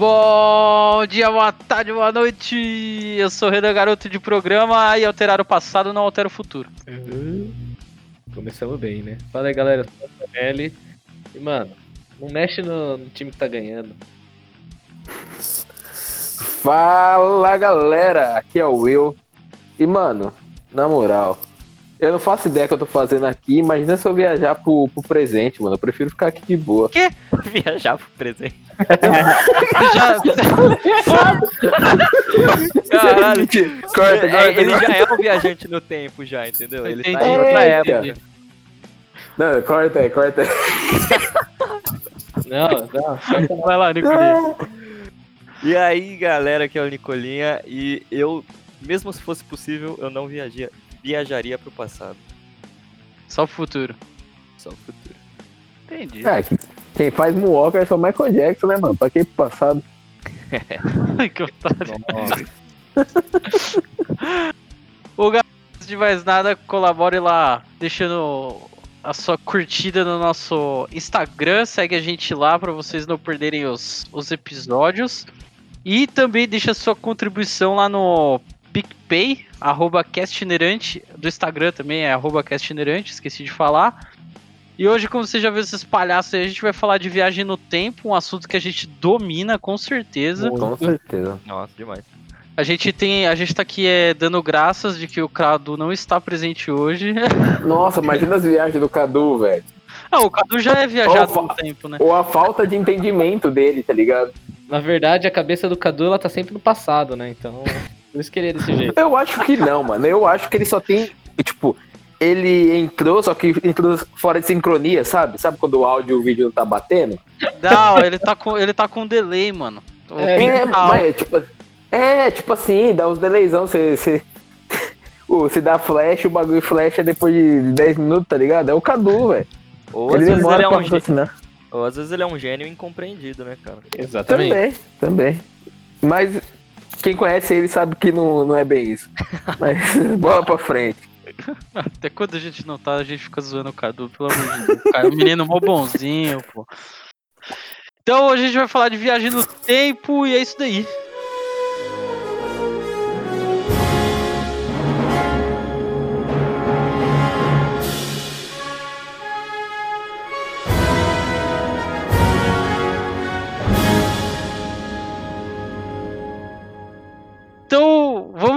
Bom dia, boa tarde, boa noite. Eu sou o Renan Garoto de programa e alterar o passado não altera o futuro. Uhum. Começamos bem, né? Fala aí, galera. Eu sou o L. E, mano, não mexe no, no time que tá ganhando. Fala galera, aqui é o Will. E mano, na moral, eu não faço ideia que eu tô fazendo aqui. Imagina se eu viajar pro, pro presente, mano. Eu prefiro ficar aqui de boa. Viajar pro presente. Já... Caralho. corta, É, corta. ele já é um viajante no tempo, já, entendeu? Ele tá em outra É, época. Não, corta aí, corta aí. Não, não. Vai lá, Nicolinha. E aí, galera, aqui é o Nicolinha. E eu, mesmo se fosse possível, eu não viagia, viajaria pro passado. Só o futuro. Só o futuro. Entendi. Que- quem faz Moonwalker é só o Michael Jackson, né, mano? Pra que pro passado? que otário. Ô, galera, antes de mais nada, colabore lá, deixando a sua curtida no nosso Instagram. Segue a gente lá para vocês não perderem os, os episódios. E também deixa sua contribuição lá no PicPay, arroba Castinerante, do Instagram também é arroba Castinerante, esqueci de falar. E hoje, como você já viu esses palhaços aí, a gente vai falar de viagem no tempo, um assunto que a gente domina com certeza. Com certeza. Nossa, demais. A gente tem, a gente tá aqui é, dando graças de que o Cadu não está presente hoje. Nossa, imagina as viagens do Cadu, velho. Ah, o Cadu já é viajado no tempo, né? Ou a falta de entendimento dele, tá ligado? Na verdade, a cabeça do Cadu ela tá sempre no passado, né? Então, por isso que ele é desse jeito. Eu acho que não, mano. Eu acho que ele só tem. Tipo, ele entrou, só que entrou fora de sincronia, sabe? Sabe quando o áudio e o vídeo não tá batendo? Não, ele tá com, ele tá com delay, mano. É, É, mas, tipo, é, tipo assim, dá uns delayzão, você. você... Ô, Se dá flash, o bagulho flash é depois de 10 minutos, tá ligado? É o Cadu, velho. Ou às, Ele vezes ele demora é pra um gê- raciocinar. ou às vezes ele é um gênio incompreendido, né, cara? Exatamente. Também, também. Mas quem conhece ele sabe que não, não é bem isso. Mas bola pra frente. Até quando a gente não tá, a gente fica zoando o Cadu, pelo amor de Deus. O menino mó bonzinho, pô. Então hoje a gente vai falar de viagem no tempo e é isso daí.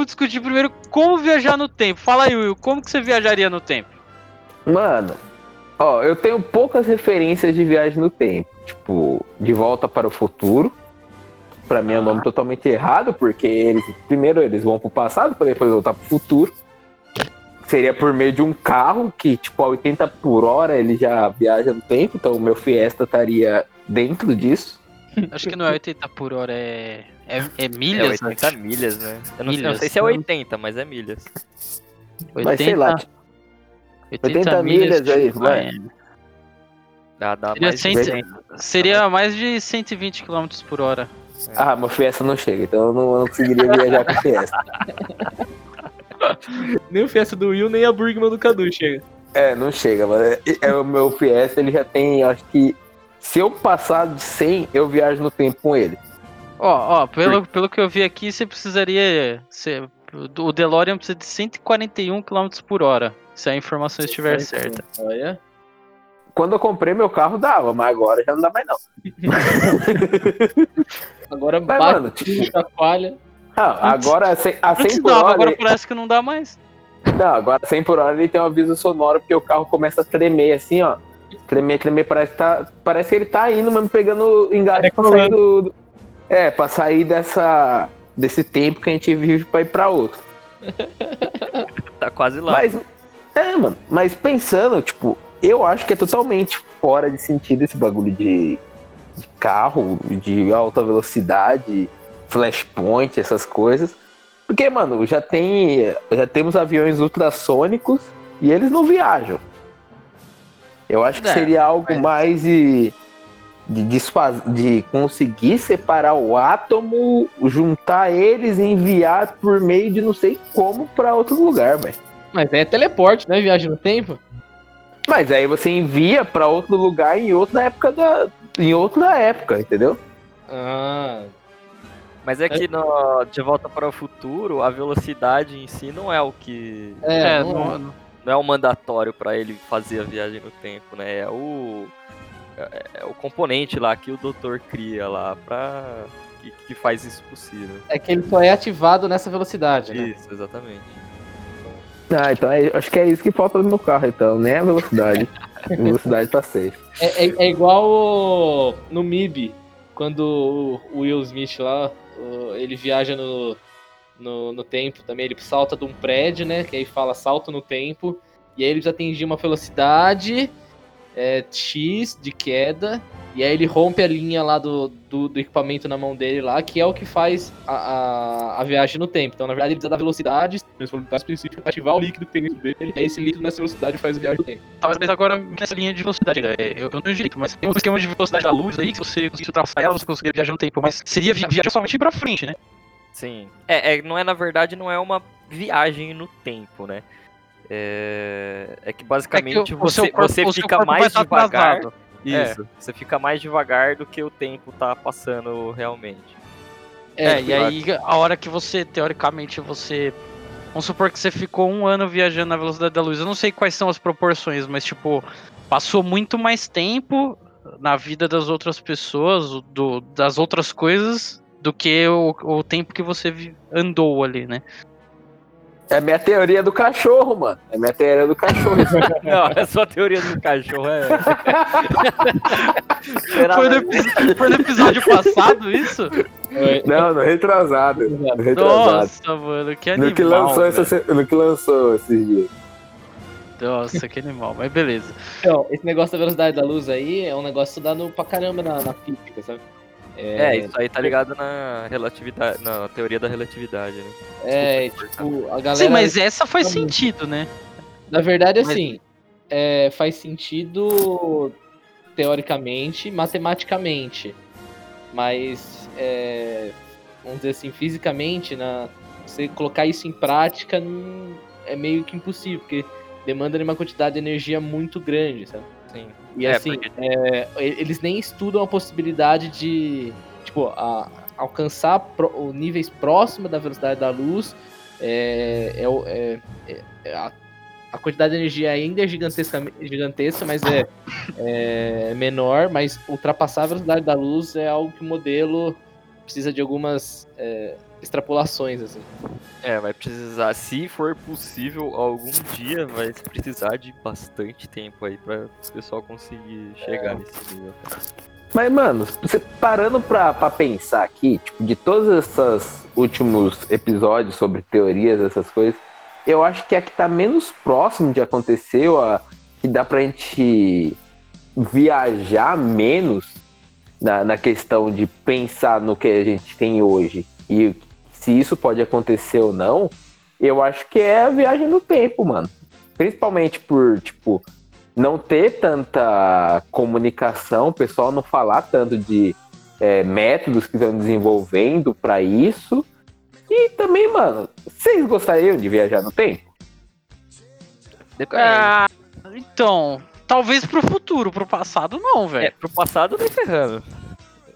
Vamos discutir primeiro como viajar no tempo. Fala aí, Will, como que você viajaria no tempo? Mano, ó, eu tenho poucas referências de viagem no tempo. Tipo, De Volta para o Futuro. Pra mim é um nome totalmente errado, porque eles, primeiro eles vão pro passado, pra depois voltar pro futuro. Seria por meio de um carro que, tipo, a 80 por hora ele já viaja no tempo, então o meu Fiesta estaria dentro disso. Acho que não é 80 por hora, é. É, é É milhas? 80 milhas, né? Eu não, eu não Milhas. sei se é 80, mas é milhas. Mas sei lá, tipo, 80 milhas aí, vai. é. Dá, dá Seria mais de cento- 100. Seria mais de 120 km por hora. Ah, meu Fiesta não chega, então eu não, eu não conseguiria viajar com Fiesta. Nem o Fiesta do Will, nem a Burgman do Cadu chega. É, não chega, mas é, é o meu Fiesta, ele já tem, acho que se eu passar de 100, eu viajo no tempo com ele. Ó, ó, pelo, pelo que eu vi aqui, você precisaria. Você, o DeLorean precisa de 141 km por hora. Se a informação estiver certa. Olha. Quando eu comprei meu carro dava, mas agora já não dá mais não. Agora Mas, bate mano, chacoalha. Ah, agora a 100, a Antes 100 por dava, hora, agora ele- parece que não dá mais. não, agora 100 por hora ele tem um aviso sonoro porque o carro começa a tremer assim, ó. Tremer, tremer, parece que, tá, parece que ele tá indo mesmo pegando engaje pra sair do, do- É, pra sair dessa, desse tempo que a gente vive pra ir pra outro. Tá quase lá. Mas, é, mano, mas pensando, tipo, eu acho que é totalmente fora de sentido esse bagulho de, de carro, de alta velocidade, flashpoint, essas coisas. Porque, mano, já tem. Já temos aviões ultrassônicos e eles não viajam. Eu acho que É, seria algo mas- mais de. De, desfaz... de conseguir separar o átomo, juntar eles e enviar por meio de não sei como pra outro lugar, velho. Mas é teleporte, né? Viagem no tempo. Mas aí você envia pra outro lugar em outra época da. Em outra época, entendeu? Ah, Mas é que no De Volta para o Futuro, a velocidade em si não é o que. é, É, não- não- não- é o mandatório pra ele fazer a viagem no tempo, né? É o. É, é o componente lá que o doutor cria lá pra. Que, que faz isso possível. é que ele só é ativado nessa velocidade, né? Isso, exatamente. Ah, então é- acho que é isso que falta no meu carro, então, nem a velocidade. A velocidade tá safe. É, é- é igual o- no MIB, quando o o Will Smith lá, o- ele viaja no, no, no tempo também, ele salta de um prédio, né? Que aí fala salto no tempo, e aí eles atingem uma velocidade é, X de queda, e aí ele rompe a linha lá do, do, do equipamento na mão dele lá, que é o que faz a, a, a viagem no tempo. Então, na verdade, ele precisa da velocidade, velocidade específica para ativar o líquido que tem dentro dele, e aí esse líquido nessa velocidade faz a viagem no tempo. Tá, mas agora nessa linha de velocidade, né? eu, eu não direito, mas tem um esquema de velocidade da luz aí, que se você conseguir ultrapassar ela, você conseguiria viajar no tempo, mas seria vi- viajar somente pra frente, né? Sim. É, é, não é, na verdade, não é uma viagem no tempo, né? É, é que basicamente o você, seu corpo- você fica mais devagar. atrasado. Isso. Você fica mais devagar do que o tempo tá passando realmente. É, e aí a hora que você, teoricamente, você. Vamos supor que você ficou um ano viajando na velocidade da luz. Eu não sei quais são as proporções, mas tipo, passou muito mais tempo na vida das outras pessoas, do, das outras coisas, do que o, o tempo que você andou ali, né? É a minha teoria do cachorro, mano. É a minha teoria do cachorro. Não, a sua teoria do cachorro é. Será Foi epi- foi no episódio passado isso? Não, no retrasado. No retrasado. Nossa, mano, que animal. No que, lançou essa, no que lançou esses dias. Nossa, que animal, mas beleza. Então, esse negócio da velocidade da luz aí é um negócio estudado pra caramba na, na física, sabe? É, isso aí tá ligado na relatividade, na teoria da relatividade, né? É, tipo, a galera. Sim, mas essa faz sentido, né? Na verdade, Mas- assim, é, faz sentido teoricamente, matematicamente. Mas, é, vamos dizer assim, fisicamente, na, você colocar isso em prática não- é meio que impossível, porque demanda de uma quantidade de energia muito grande, sabe? Sim. E É, assim, porque- é, eles nem estudam a possibilidade de, tipo, a- alcançar pro- o níveis próximos da velocidade da luz. É, é é- é- é a, a quantidade de energia ainda é gigantesca, gigantesca mas é, menor. Mas ultrapassar a velocidade da luz é algo que o modelo precisa de algumas extrapolações, assim. É, vai precisar, se for possível, algum dia vai precisar de bastante tempo aí pra o pessoal conseguir chegar nesse nível. Mas, mano, você parando pra, pra pensar aqui, tipo, de todos esses últimos episódios sobre teorias, essas coisas, eu acho que a que tá menos próximo de acontecer, ou a que dá pra gente viajar menos na, na questão de pensar no que a gente tem hoje e se isso pode acontecer ou não, eu acho que é a viagem no tempo, mano. Principalmente por, tipo, não ter tanta comunicação, o pessoal não falar tanto de é, métodos que estão desenvolvendo para isso. E também, mano, vocês gostariam de viajar no tempo? Ah, então, talvez pro futuro, pro passado não, É, velho. pro passado nem ferrando.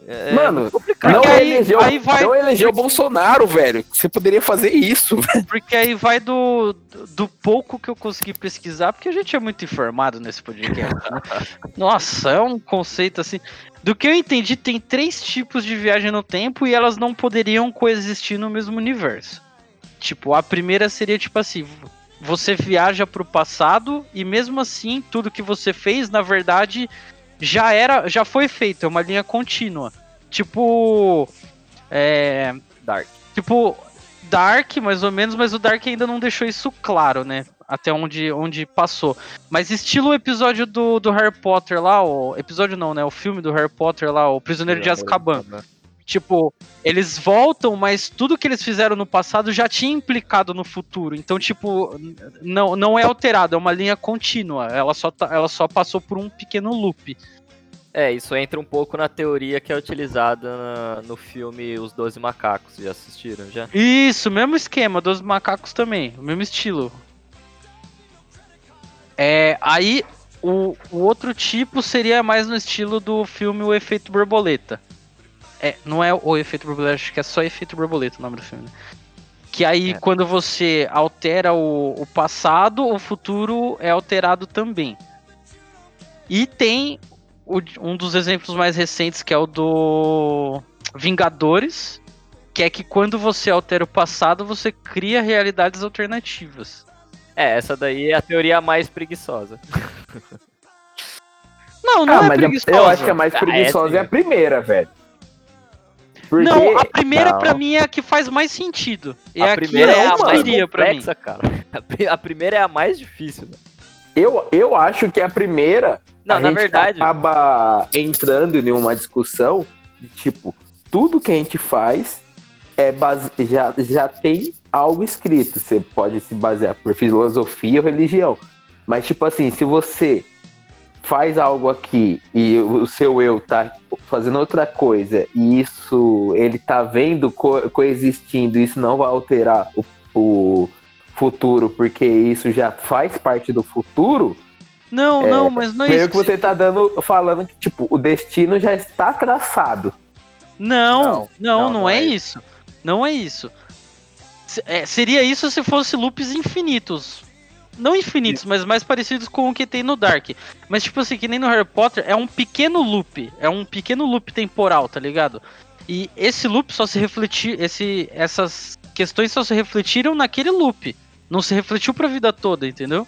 É, Mano, complicado. não aí- elegeu, aí vai- não elegeu o Bolsonaro, velho. Você poderia fazer isso. Porque aí vai do, do pouco que eu consegui pesquisar, porque a gente é muito informado nesse podcast. né? Nossa, é um conceito assim. Do que eu entendi, tem três tipos de viagem no tempo e elas não poderiam coexistir no mesmo universo. Tipo, a primeira seria tipo assim: você viaja pro passado e mesmo assim tudo que você fez, na verdade, já era, já foi feito, é uma linha contínua. Tipo, é, Dark. tipo Dark, mais ou menos, mas o Dark ainda não deixou isso claro, né? Até onde, onde passou. Mas estilo o episódio do, do Harry Potter lá, o episódio não, né? O filme do Harry Potter lá, o Prisioneiro de Azkaban. Tipo, eles voltam, mas tudo que eles fizeram no passado já tinha implicado no futuro. Então, tipo, não, não é alterado, é uma linha contínua. Ela só, tá- ela só passou por um pequeno loop. É, isso entra um pouco na teoria que é utilizada na- no filme Os Doze Macacos. Já assistiram, já? Isso, mesmo esquema, dos macacos também, o mesmo estilo. É, aí o, o outro tipo seria mais no estilo do filme O Efeito Borboleta. É, não é o efeito borboleta, acho que é só efeito borboleta o nome do filme. Né? Que aí, É. quando você altera o, o passado, o futuro é alterado também. E tem o- um dos exemplos mais recentes, que é o do Vingadores, que é que quando você altera o passado, você cria realidades alternativas. É, essa daí é a teoria mais preguiçosa. Não, não Ah, é mas preguiçosa. eu acho que a mais Ah, é preguiçosa é, a primeira, velho. Porque... Não, a primeira Não. pra mim é a que faz mais sentido. É a a que primeira é a mais iria pra mim. complexa, cara. A primeira é a mais difícil. né? Eu, eu acho que a primeira. Não, a na gente verdade- acaba entrando em uma discussão de tipo, tudo que a gente faz é base... já, já tem algo escrito. Você pode se basear por filosofia ou religião. Mas, tipo assim, se você faz algo aqui e o seu eu tá fazendo outra coisa e isso ele tá vendo co coexistindo, isso não vai alterar o, o futuro porque isso já faz parte do futuro, Não, É, não, mas não é meio isso. que você tá dando falando que tipo, o destino já está traçado. Não, não, Não, não, não, é, é isso. Não é isso. É, seria isso se fosse loops infinitos. Não infinitos, mas mais parecidos com o que tem no Dark. Mas, tipo assim, que nem no Harry Potter, é um pequeno loop. É um pequeno loop temporal, tá ligado? E esse loop só se refletir. Esse, essas questões só se refletiram naquele loop. Não se refletiu pra vida toda, entendeu?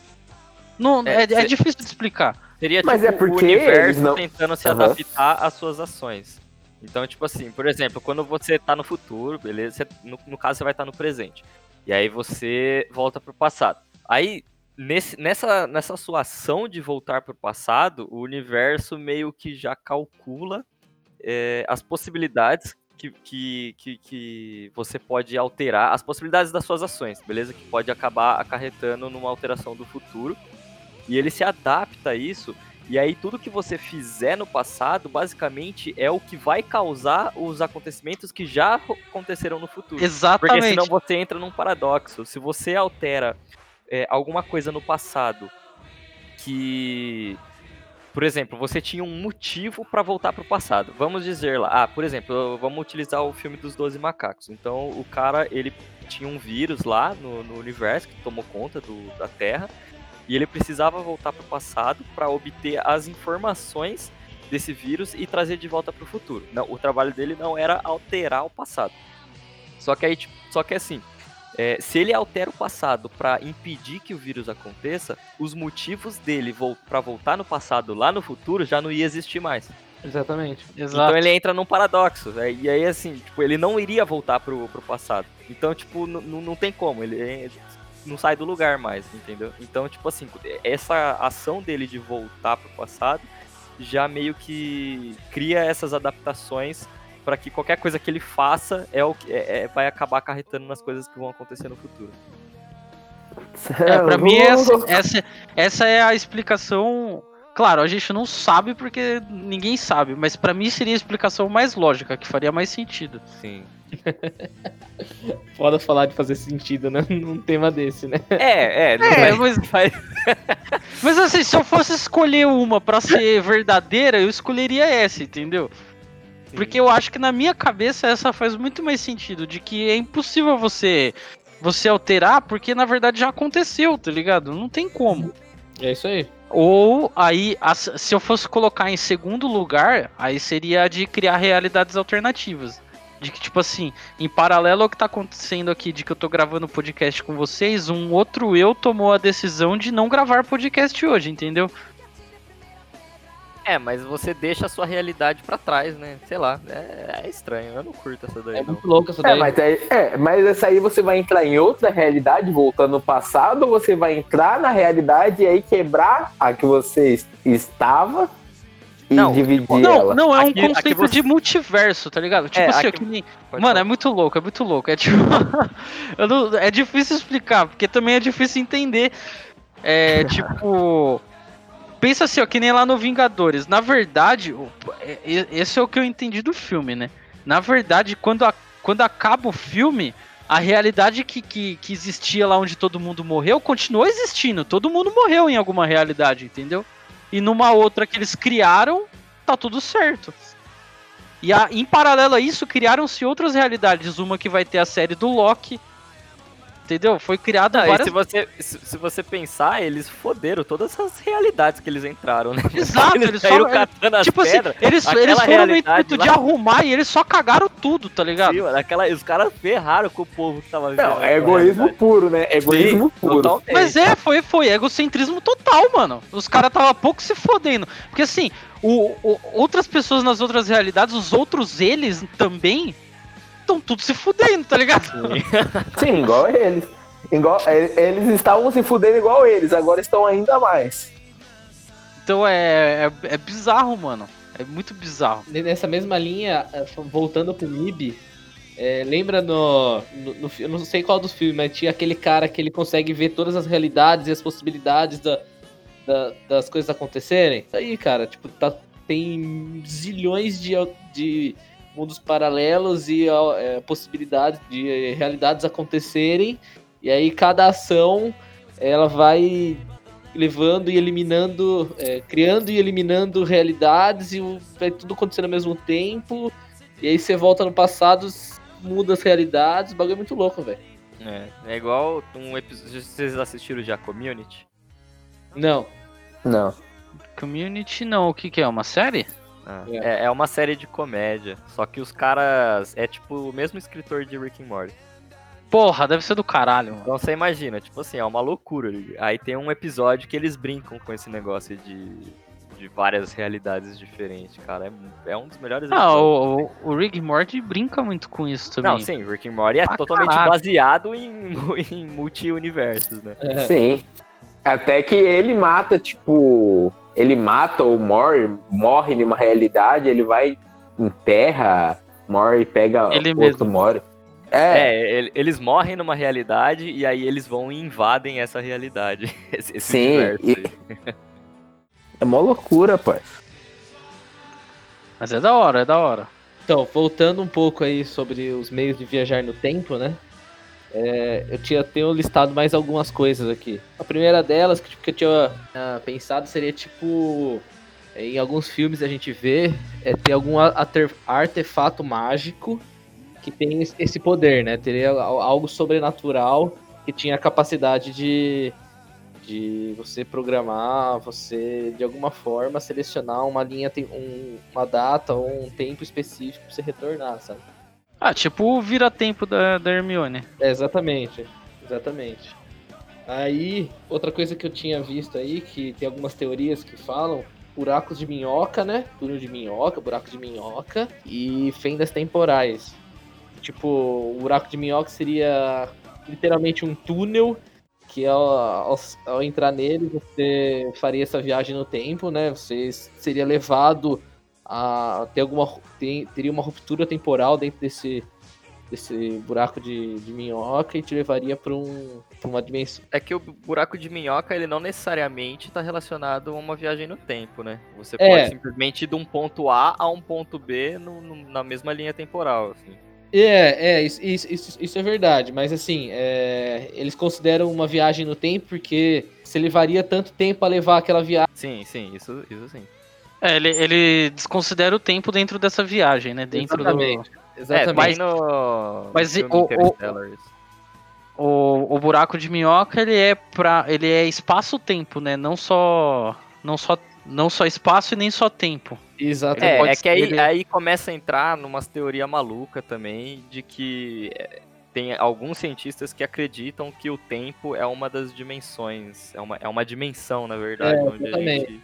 Não, É, é, é difícil de explicar. Seria Mas tipo é porque o universo não- tentando se Aham. adaptar às suas ações. Então, tipo assim, por exemplo, quando você tá no futuro, beleza? Você- no, no caso, você vai estar no presente. E aí você volta pro passado. Aí, nesse, nessa, nessa sua ação de voltar pro passado, o universo meio que já calcula é, as possibilidades que, que, que, que você pode alterar, as possibilidades das suas ações, beleza? Que pode acabar acarretando numa alteração do futuro. E ele se adapta a isso e aí tudo que você fizer no passado, basicamente, é o que vai causar os acontecimentos que já aconteceram no futuro. Porque Exatamente. senão você entra num paradoxo. Se você altera é, alguma coisa no passado que. Por exemplo, você tinha um motivo para voltar pro passado. Vamos dizer lá, ah, por exemplo, vamos utilizar o filme dos 12 macacos. Então, o cara, ele tinha um vírus lá no, no universo que tomou conta do- da Terra e ele precisava voltar pro passado para obter as informações desse vírus e trazer de volta pro futuro. Não, o trabalho dele não era alterar o passado. Só que aí, tipo, só que assim, é, se ele altera o passado para impedir que o vírus aconteça, os motivos dele vol para voltar no passado lá no futuro já não ia existir mais. Exatamente. Exato. Então ele entra num paradoxo. né? E aí, assim, tipo, ele não iria voltar pro, pro passado. Então, tipo, não tem como. Ele é- não sai do lugar mais, entendeu? Então, tipo assim, essa ação dele de voltar pro passado já meio que cria essas adaptações para que qualquer coisa que ele faça é o que é- é- vai acabar acarretando nas coisas que vão acontecer no futuro. É, pra mim essa, essa, essa é a explicação. Claro, a gente não sabe porque ninguém sabe, mas pra mim seria a explicação mais lógica, que faria mais sentido. Sim. Foda falar de fazer sentido, né? Num tema desse, né? É, é, não É, mas, mas assim, se eu fosse escolher uma pra ser verdadeira, eu escolheria essa, entendeu? Porque eu acho que na minha cabeça essa faz muito mais sentido, de que é impossível você você alterar, porque na verdade já aconteceu, tá ligado? Não tem como. É isso aí. Ou aí, se eu fosse colocar em segundo lugar, aí seria a de criar realidades alternativas. De que, tipo assim, em paralelo ao que tá acontecendo aqui, de que eu tô gravando podcast com vocês, um outro eu tomou a decisão de não gravar podcast hoje, entendeu? É, mas você deixa a sua realidade pra trás, né? Sei lá, é, é estranho. Eu não curto essa daí, É não. muito louco essa É, daí. mas, aí, é, mas essa aí você vai entrar em outra realidade, voltando no passado, ou você vai entrar na realidade e aí quebrar a que você es- estava e Não, dividir Não, ela? não, é um Aqui- aqui conceito você- de multiverso, tá ligado? Tipo É, assim, ó, aqui- que nem- Pode Mano, é muito louco, é muito louco. É tipo. eu não- é difícil explicar, porque também é difícil entender. É tipo. Pensa assim, ó, que nem lá no Vingadores. Na verdade, é- é- esse é o que eu entendi do filme, né? Na verdade, quando, a- quando acaba o filme, a realidade que, que, que existia lá onde todo mundo morreu continuou existindo. Todo mundo morreu em alguma realidade, entendeu? E numa outra que eles criaram, tá tudo certo. E a- em paralelo a isso, criaram-se outras realidades. Uma que vai ter a série do Loki. Entendeu? Foi criado e várias. se você, se, se você pensar, eles foderam todas as realidades que eles entraram, né? Exato, eles eles saíram só- catando as Tipo assim, pedras. eles, eles foram no intuito lá- de arrumar e eles só cagaram tudo, tá ligado? Sim, mano, aquela, os caras ferraram com o povo que tava vivendo. Não, é egoísmo realidade. puro, né? Egoísmo Sim, puro. totalmente. Mas é, foi, foi egocentrismo total, mano. Os caras tava pouco se fodendo. Porque assim, o, o- outras pessoas nas outras realidades, os outros eles também, estão tudo se fudendo, tá ligado? Sim, igual eles. Igual, e- eles estavam se fudendo igual eles, agora estão ainda mais. Então é, é, é bizarro, mano. É muito bizarro. Nessa mesma linha, eh, voltando pro MIB, eh, lembra no, no, no Eu não sei qual dos filmes, mas tinha aquele cara que ele consegue ver todas as realidades e as possibilidades da, da- das coisas acontecerem? Isso aí, cara, tipo, tá, tem zilhões de, de mundos paralelos e ó, eh, possibilidades de eh, realidades acontecerem. E aí cada ação ela vai levando e eliminando, é, criando e eliminando realidades e o- vai tudo acontecendo ao mesmo tempo. E aí você volta no passado, muda as realidades, o bagulho é muito louco, velho. É, é igual um episódio. Vocês assistiram já Community? Não. Não. Community não, o que que é? Uma série? Ah, É. é. é uma série de comédia. Só que os caras. É tipo o mesmo escritor de Rick and Morty. Porra, deve ser do caralho, mano. Então você imagina, tipo assim, é uma loucura. Aí tem um episódio que eles brincam com esse negócio de, de várias realidades diferentes, cara. É, é um dos melhores Ah, episódios. o, o, o Rick and Morty brinca muito com isso também. Não, sim, Rick and Morty é Pra totalmente caralho. baseado em, em multi-universos, né? É. Sim. Até que ele mata, tipo. Ele mata ou morre, morre numa realidade, ele vai, enterra, morre, pega Ele outro mesmo. morre. É, É, ele- eles morrem numa realidade e aí eles vão e invadem essa realidade. Esse, Sim, e- é mó loucura, pai. Mas é da hora, é da hora. Então, voltando um pouco aí sobre os meios de viajar no tempo, né? É, eu tinha tenho listado mais algumas coisas aqui. A primeira delas que, tipo, que eu tinha ah, pensado seria tipo em alguns filmes a gente vê é ter algum artefato mágico que tem es- esse poder, né? Teria al- algo sobrenatural que tinha a capacidade de de você programar, você de alguma forma selecionar uma linha, um- uma data ou um tempo específico pra você retornar, sabe? Ah, tipo o vira-tempo da, da Hermione. É, exatamente, exatamente. Aí, outra coisa que eu tinha visto aí, que tem algumas teorias que falam, buracos de minhoca, né? Túnel de minhoca, buraco de minhoca e fendas temporais. Tipo, o buraco de minhoca seria literalmente um túnel que ao, ao, ao entrar nele você faria essa viagem no tempo, né? Você seria levado a ter alguma tem- teria uma ruptura temporal dentro desse desse buraco de, de minhoca e te levaria para um, pra uma dimensão. É que o buraco de minhoca, ele não necessariamente tá relacionado a uma viagem no tempo, né? Você É. pode simplesmente ir de um ponto A a um ponto B no- no- na mesma linha temporal, assim. É, é, isso, isso, isso, isso é verdade, mas assim, é, eles consideram uma viagem no tempo porque se levaria tanto tempo a levar aquela viagem. Sim, sim, isso, isso sim. É, ele, ele desconsidera o tempo dentro dessa viagem, né? Dentro Exatamente. do. Exatamente. É, mas no, mas o- o-. O, o buraco de minhoca, ele é para ele é espaço-tempo, né? Não só não só não só espaço e nem só tempo. Exatamente. É, é que aí, aí começa a entrar numas teoria maluca também de que é, tem alguns cientistas que acreditam que o tempo é uma das dimensões, é uma, é uma dimensão, na verdade, É, onde, a exatamente. gente,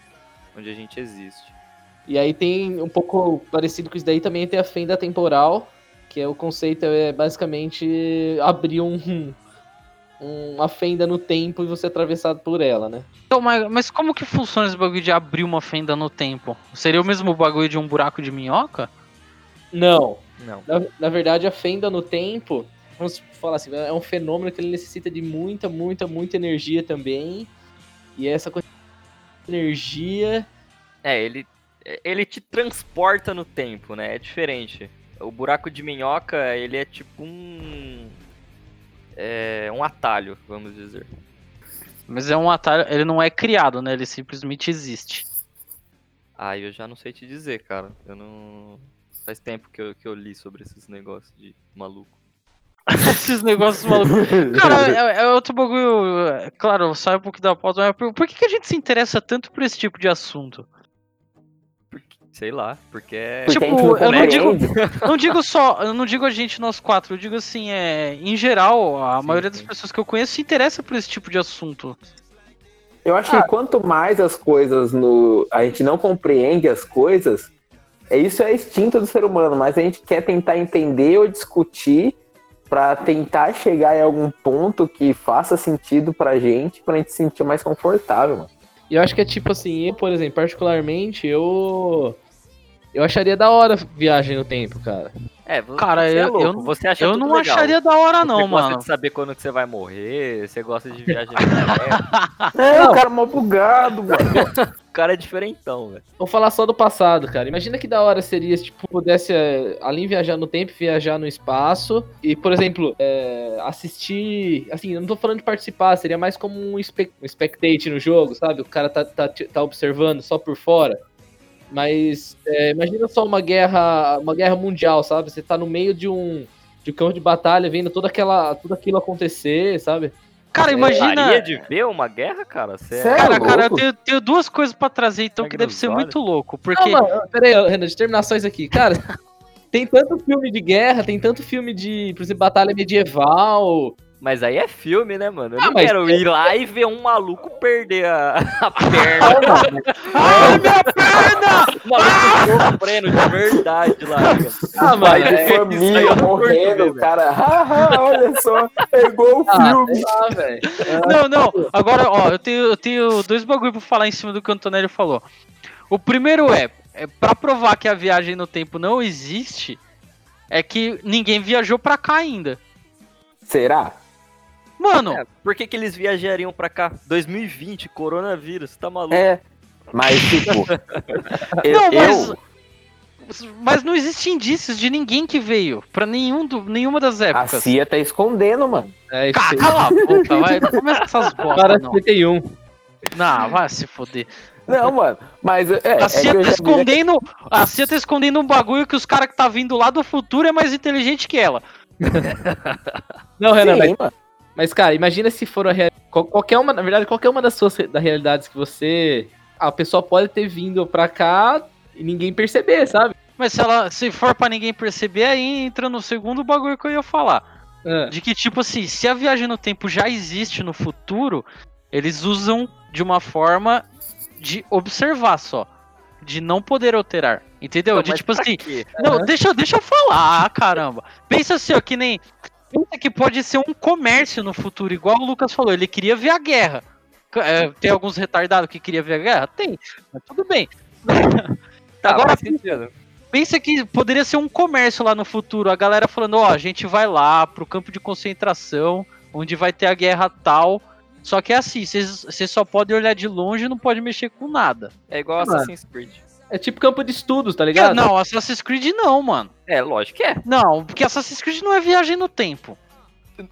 onde a gente existe. E aí tem um pouco parecido com isso daí também tem a fenda temporal, que é o conceito é basicamente abrir um, um- uma fenda no tempo e você é atravessado por ela, né? Então, mas, mas como que funciona esse bagulho de abrir uma fenda no tempo? Seria o mesmo bagulho de um buraco de minhoca? Não, Não. Na, na verdade, a fenda no tempo, vamos falar assim, é um fenômeno que ele necessita de muita, muita, muita energia também. E essa coisa energia. É, ele, ele te transporta no tempo, né? É diferente. O buraco de minhoca, ele é tipo um. É, um atalho, vamos dizer. Mas é um atalho, ele não é criado, né? Ele simplesmente existe. Ah, eu já não sei te dizer, cara. Eu não. Faz tempo que eu, que eu li sobre esses negócios de maluco. Esses negócios malucos. Cara, é, é outro bagulho. é, Claro, sai um pouco da pauta, mas por, por que, que a gente se interessa tanto por esse tipo de assunto? Sei lá, porque é. Porque Tipo, não eu não digo-. Não digo só, eu não digo a gente, nós quatro, eu digo assim, é, em geral, a Sim, maioria sim. das pessoas que eu conheço se interessa por esse tipo de assunto. Eu acho que quanto mais as coisas no. A gente não compreende as coisas, é isso é instinto do ser humano, mas a gente quer tentar entender ou discutir pra tentar chegar em algum ponto que faça sentido pra gente, pra gente se sentir mais confortável, mano. E eu acho que é tipo assim, eu, por exemplo, particularmente, eu. Eu acharia da hora viagem no tempo, cara. É, vo- Cara, você é eu- louco, eu não- você acha Eu não legal. acharia da hora, Você não, gosta mano. de saber quando que você vai morrer, você gosta de viajar no tempo. É, Não. o cara é mó bugado, mano. O cara é diferentão, velho. Vou falar só do passado, cara. Imagina que da hora seria se tipo, pudesse, é, além de viajar no tempo, viajar no espaço. E, por exemplo, é, assistir. Assim, eu não tô falando de participar, seria mais como um, spec, um spectate no jogo, sabe? O cara tá, tá, tá observando só por fora. Mas é, imagina só uma guerra, uma guerra mundial, sabe? Você tá no meio de um, de um campo de batalha, vendo toda aquela, tudo aquilo acontecer, sabe? Cara, imagina. Gostaria de ver uma guerra, cara? Você é- Sério? Cara, cara, eu tenho, tenho duas coisas pra trazer, então, Sangue que deve ser muito louco. Porque. Não, mano, Renan, eu terminar só isso aqui. Cara, tem tanto filme de guerra, tem tanto filme de, por exemplo, batalha medieval. Mas aí é filme, né, mano? Eu Ah, não mas- quero ir lá e ver um maluco perder a, a perna. Ai, minha perna! O maluco sofrendo de verdade lá. cara. Ah, de é, aí família morrendo, cara. Haha, olha só, é igual o ah, filme. lá, velho. Não, não. Agora, ó, eu tenho, eu tenho dois bagulho pra falar em cima do que o Antonelli falou. O primeiro é, é para provar que a viagem no tempo não existe, é que ninguém viajou pra cá ainda. Será? Mano, É, por que, que eles viajariam pra cá? 2020, coronavírus, tá maluco? É. Mas, tipo. eu, não, mas. eu- Mas não existe indícios de ninguém que veio pra nenhum do, nenhuma das a épocas. CIA tá escondendo, mano. É isso. Cala a boca, vai. Não começa com essas Para bosta, não. 51. Não, vai se foder. Não, mano. Mas é. é A que CIA eu tá escondendo. A CIA tá escondendo um bagulho que os caras que tá vindo lá do futuro é mais inteligente que ela. Não, Renan, mas, Sim, mano. Mas, cara, imagina se for a real... qual- qualquer uma, na verdade, qualquer uma das suas das realidades que você. A pessoa pode ter vindo pra cá e ninguém perceber, sabe? Mas se ela se for pra ninguém perceber, aí entra no segundo bagulho que eu ia falar. Ah, De que, tipo assim, se a viagem no tempo já existe no futuro, eles usam de uma forma de observar só. De não poder alterar. Entendeu? Não, de tipo assim. quê? Não, deixa, eu- deixa eu falar, caramba. Pensa assim, ó, que nem. Pensa que pode ser um comércio no futuro, igual o Lucas falou, ele queria ver a guerra. É, tem alguns retardados que queria ver a guerra? Tem, mas tudo bem. Tá, Agora. Pensa que poderia ser um comércio lá no futuro, a galera falando, ó, a gente vai lá pro campo de concentração, onde vai ter a guerra tal. Só que é assim, vocês só podem olhar de longe e não pode mexer com nada. É igual Mano. Assassin's Creed. É tipo campo de estudos, tá ligado? Não, Assassin's Creed não, mano. É, lógico que é. Não, porque Assassin's Creed não é viagem no tempo.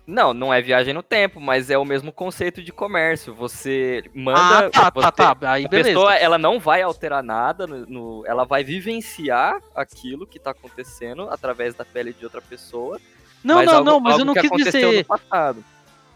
Não, não é viagem no tempo, mas é o mesmo conceito de comércio. Você manda. ah, tá, você- tá, tá. Aí A beleza. pessoa, ela não vai alterar nada, no, no- ela vai vivenciar aquilo que tá acontecendo através da pele de outra pessoa. Não, mas não, algo- não, mas eu não que quis dizer.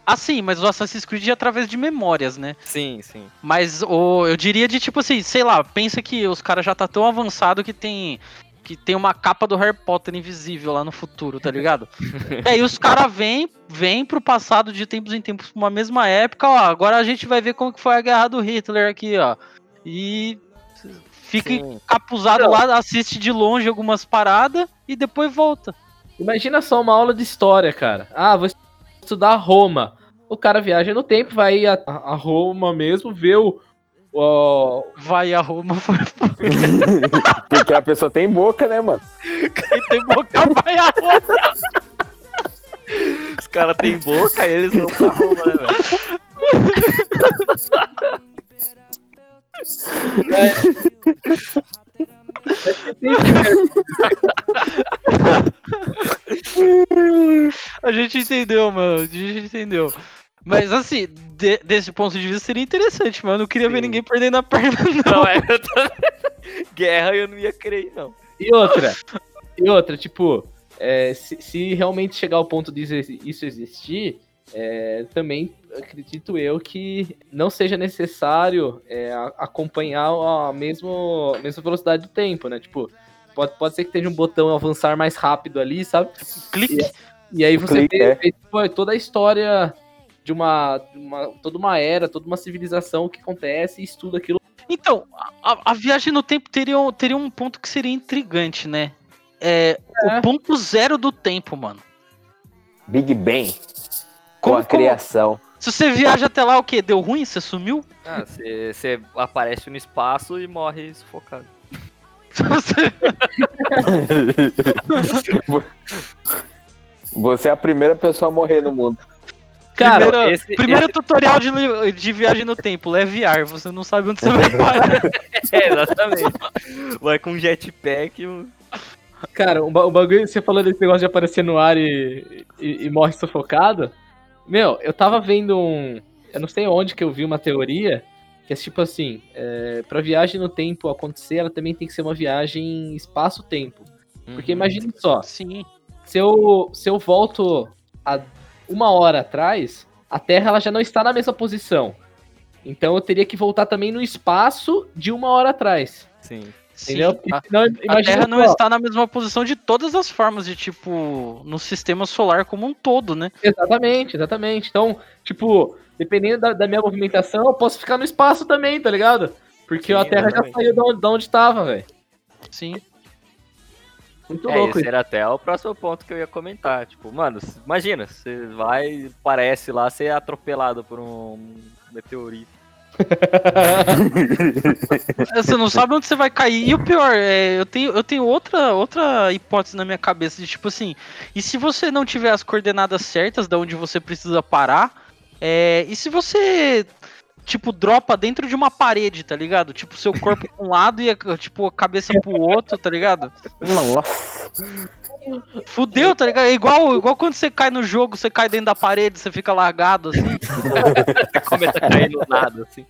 Assim, mas o Assassin's Creed é através de memórias, né? Sim, sim. Mas o, eu diria de tipo assim, sei lá, pensa que os caras já tá tão avançado que tem que tem uma capa do Harry Potter invisível lá no futuro, tá ligado? e aí os caras vêm, vêm pro passado de tempos em tempos pra uma mesma época, ó, agora a gente vai ver como que foi a guerra do Hitler aqui, ó. E fica sim. encapuzado lá, assiste de longe algumas paradas e depois volta. Imagina só uma aula de história, cara. Ah, vou estudar Roma. O cara viaja no tempo, vai a, a Roma mesmo, vê o. o- Vai a Roma, Porque a pessoa tem boca, né, mano? e tem boca, vai a Roma. Os caras têm boca, eles vão pra Roma, né, velho? A gente entendeu, mano. A gente entendeu. Mas assim, de- desse ponto de vista seria interessante, mano. Eu não queria ver Sim. ninguém perdendo a perna, não. Não, é. eu tô- Guerra eu não ia crer, não. E outra, E outra, tipo, é, se, se realmente chegar ao ponto de isso- isso existir, é, também acredito eu que não seja necessário é, acompanhar a mesmo, a mesma velocidade do tempo, né? Tipo, pode, pode ser que tenha um botão avançar mais rápido ali, sabe? Clique. E aí você Clique, vê, é. vê, tipo, toda a história de uma, de uma- toda uma era, toda uma civilização que acontece e estuda aquilo. Então, a, a viagem no tempo teria, um- teria um ponto que seria intrigante, né? É, É. o ponto zero do tempo, mano. Big Bang com a como- criação. se você viaja até lá, o quê? Deu ruim? Você sumiu? Ah, você você aparece no espaço e morre sufocado. Você é a primeira pessoa a morrer no mundo. Cara, primeiro, esse- primeiro tutorial de, de viagem no tempo, leve ar. Você não sabe onde você vai parar. É, exatamente. Vai com jetpack. o- Cara, o bagulho, você falou desse negócio de aparecer no ar e, e- e morre sufocado. Meu, eu tava vendo um. Eu não sei onde que eu vi uma teoria que é tipo assim: é, pra viagem no tempo acontecer, ela também tem que ser uma viagem espaço-tempo. Porque Uhum. imagine só, Sim. se eu, se eu volto a uma hora atrás, a Terra ela já não está na mesma posição. Então eu teria que voltar também no espaço de uma hora atrás. Sim. sim. Entendeu? Porque A, senão, a Terra não só, está na mesma posição de todas as formas, de tipo, no sistema solar como um todo, né? Exatamente, exatamente. Então, tipo, dependendo da, da minha movimentação, eu posso ficar no espaço também, tá ligado? Porque Sim, a Terra já exatamente. saiu de onde, de onde tava, velho. Sim. Muito É, louco esse isso. era até o próximo ponto que eu ia comentar. Tipo, mano, imagina, você vai, parece lá, ser atropelado por um meteorito. Você não sabe onde você vai cair. E o pior, é, eu tenho, eu tenho outra, outra hipótese na minha cabeça de tipo assim, e se você não tiver as coordenadas certas de onde você precisa parar, é, e se você tipo dropa dentro de uma parede, tá ligado? Tipo seu corpo pra um lado e a, tipo a cabeça pro outro, tá ligado? Nossa. Fudeu, tá ligado? É igual, igual quando você cai no jogo, você cai dentro da parede, você fica largado assim. Começa a cair no nada, assim.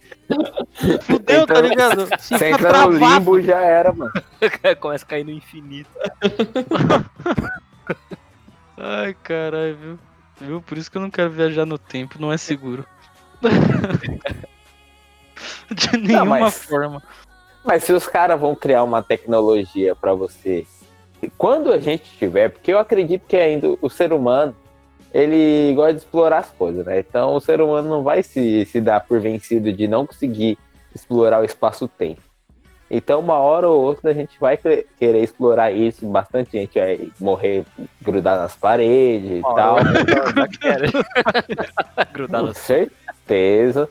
Fudeu, tá Entra- ligado? Você Você entra no travado. limbo já era, mano. Começa a cair no infinito. Ai, caralho, viu? Viu? Por isso que eu não quero viajar no tempo, não é seguro. De nenhuma mas- forma. Mas se os caras vão criar uma tecnologia pra você, quando a gente tiver, porque eu acredito que ainda o ser humano, ele gosta de explorar as coisas, né? Então o ser humano não vai se, se dar por vencido de não conseguir explorar o espaço-tempo. Então uma hora ou outra a gente vai que- querer explorar isso, bastante gente vai morrer grudar nas paredes e tal. Grudar Com nas certeza.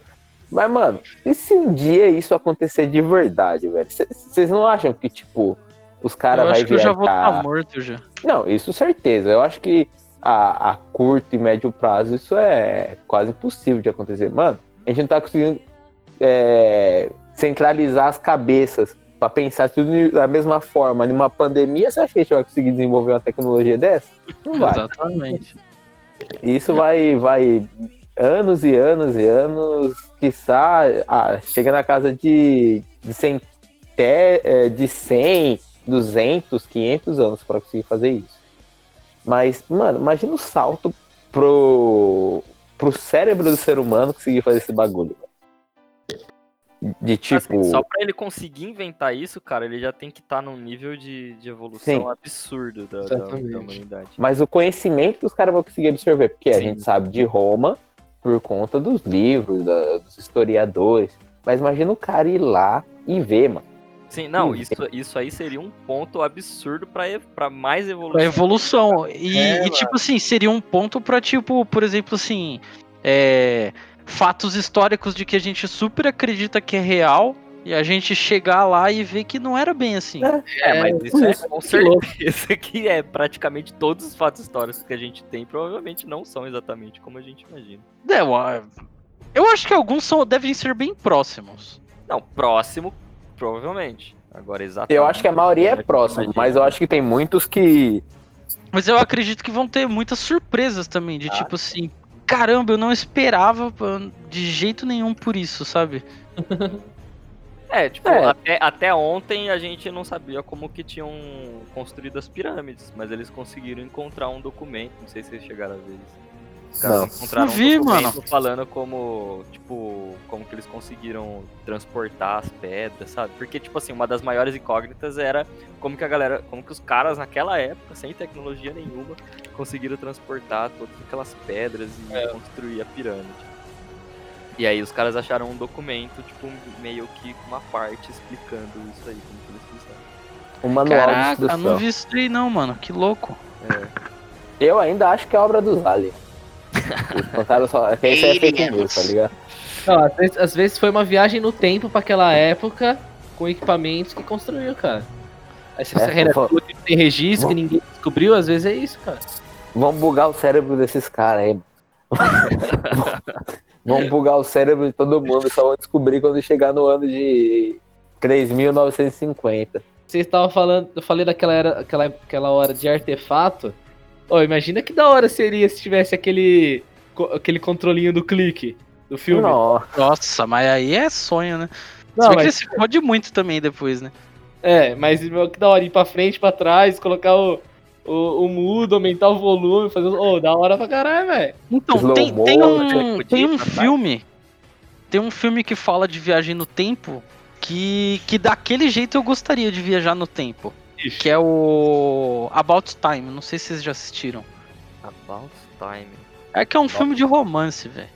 Mas, mano, e se um dia isso acontecer de verdade, velho? Vocês não acham que, tipo, os Eu caras vai acho que eu já vou estar viajar... morto já. Não, isso certeza. Eu acho que a, a curto e médio prazo isso é quase impossível de acontecer. Mano, a gente não tá conseguindo é, centralizar as cabeças pra pensar tudo da mesma forma. Numa pandemia, você acha que a gente vai conseguir desenvolver uma tecnologia dessa? Não vai. Exatamente. Isso vai, vai anos e anos e anos, quiçá, ah, chega na casa de, de, cem, é, de 100, 200, 500 anos para conseguir fazer isso. Mas, mano, imagina o salto pro, pro cérebro do ser humano conseguir fazer esse bagulho. De tipo. Assim, só pra ele conseguir inventar isso, cara, ele já tem que estar num nível de, de evolução Sim. absurdo da, da, da humanidade. Mas o conhecimento que os caras vão conseguir absorver, porque a Sim. gente sabe de Roma por conta dos livros, da- dos historiadores. Mas imagina o cara ir lá e ver, mano. Sim, não, Hum. isso, isso aí seria um ponto absurdo pra, pra mais evolução. Pra evolução. E, É, e, tipo assim, seria um ponto pra, tipo, por exemplo, assim, é, fatos históricos de que a gente super acredita que é real. E a gente chegar lá e ver que não era bem assim. É, mas isso é com que louco. certeza que é praticamente todos os fatos históricos que a gente tem provavelmente não são exatamente como a gente imagina. É, eu, acho que alguns são, devem ser bem próximos. Não, próximo, provavelmente. Agora, exatamente. Eu acho que a maioria é como a gente próximo, imagina. mas eu acho que tem muitos que. Mas eu acredito que vão ter muitas surpresas também, de Ah. tipo assim, caramba, eu não esperava de jeito nenhum por isso, sabe? É, tipo, É. Até, até ontem a gente não sabia como que tinham construído as pirâmides, mas eles conseguiram encontrar um documento, não sei se vocês chegaram a ver isso. Os caras Não. encontraram Não vi, um documento mano. falando como, tipo, como que eles conseguiram transportar as pedras, sabe? Porque, tipo assim, uma das maiores incógnitas era como que a galera, como que os caras naquela época, sem tecnologia nenhuma, conseguiram transportar todas aquelas pedras e É. construir a pirâmide. E aí os caras acharam um documento, tipo, meio que com uma parte explicando isso aí, como que eles fizeram. O manual de Caraca, instrução. não vi isso aí não, mano. Que louco. Eu ainda acho que é obra dos aliens. Eles contaram só. Que isso é fake news, tá ligado? Não, às, vezes, às vezes foi uma viagem no tempo pra aquela época com equipamentos que construiu, cara. Aí se você É, é, vou- tem registro que ninguém descobriu, às vezes é isso, cara. Vamos bugar o cérebro desses caras aí. Vamos bugar o cérebro de todo mundo, só vão descobrir quando chegar no ano de 3.950. Vocês estavam falando, eu falei daquela era, aquela, aquela hora de artefato. Ô, imagina que da hora seria se tivesse aquele aquele controlinho do clique do filme. Não, Nossa, mas aí é sonho, né? Não, mas, se fode muito também depois, né? é, mas que da hora ir pra frente, pra trás, colocar o, o, o mudo, aumentar o volume, fazer. Ô, da hora pra caralho, velho. Então, Slow tem, tem um, tem um filme. Tem um filme que fala de viagem no tempo. Que, que daquele jeito eu gostaria de viajar no tempo. Que é o About Time. Não sei se vocês já assistiram. About Time. É que é um filme de romance, velho.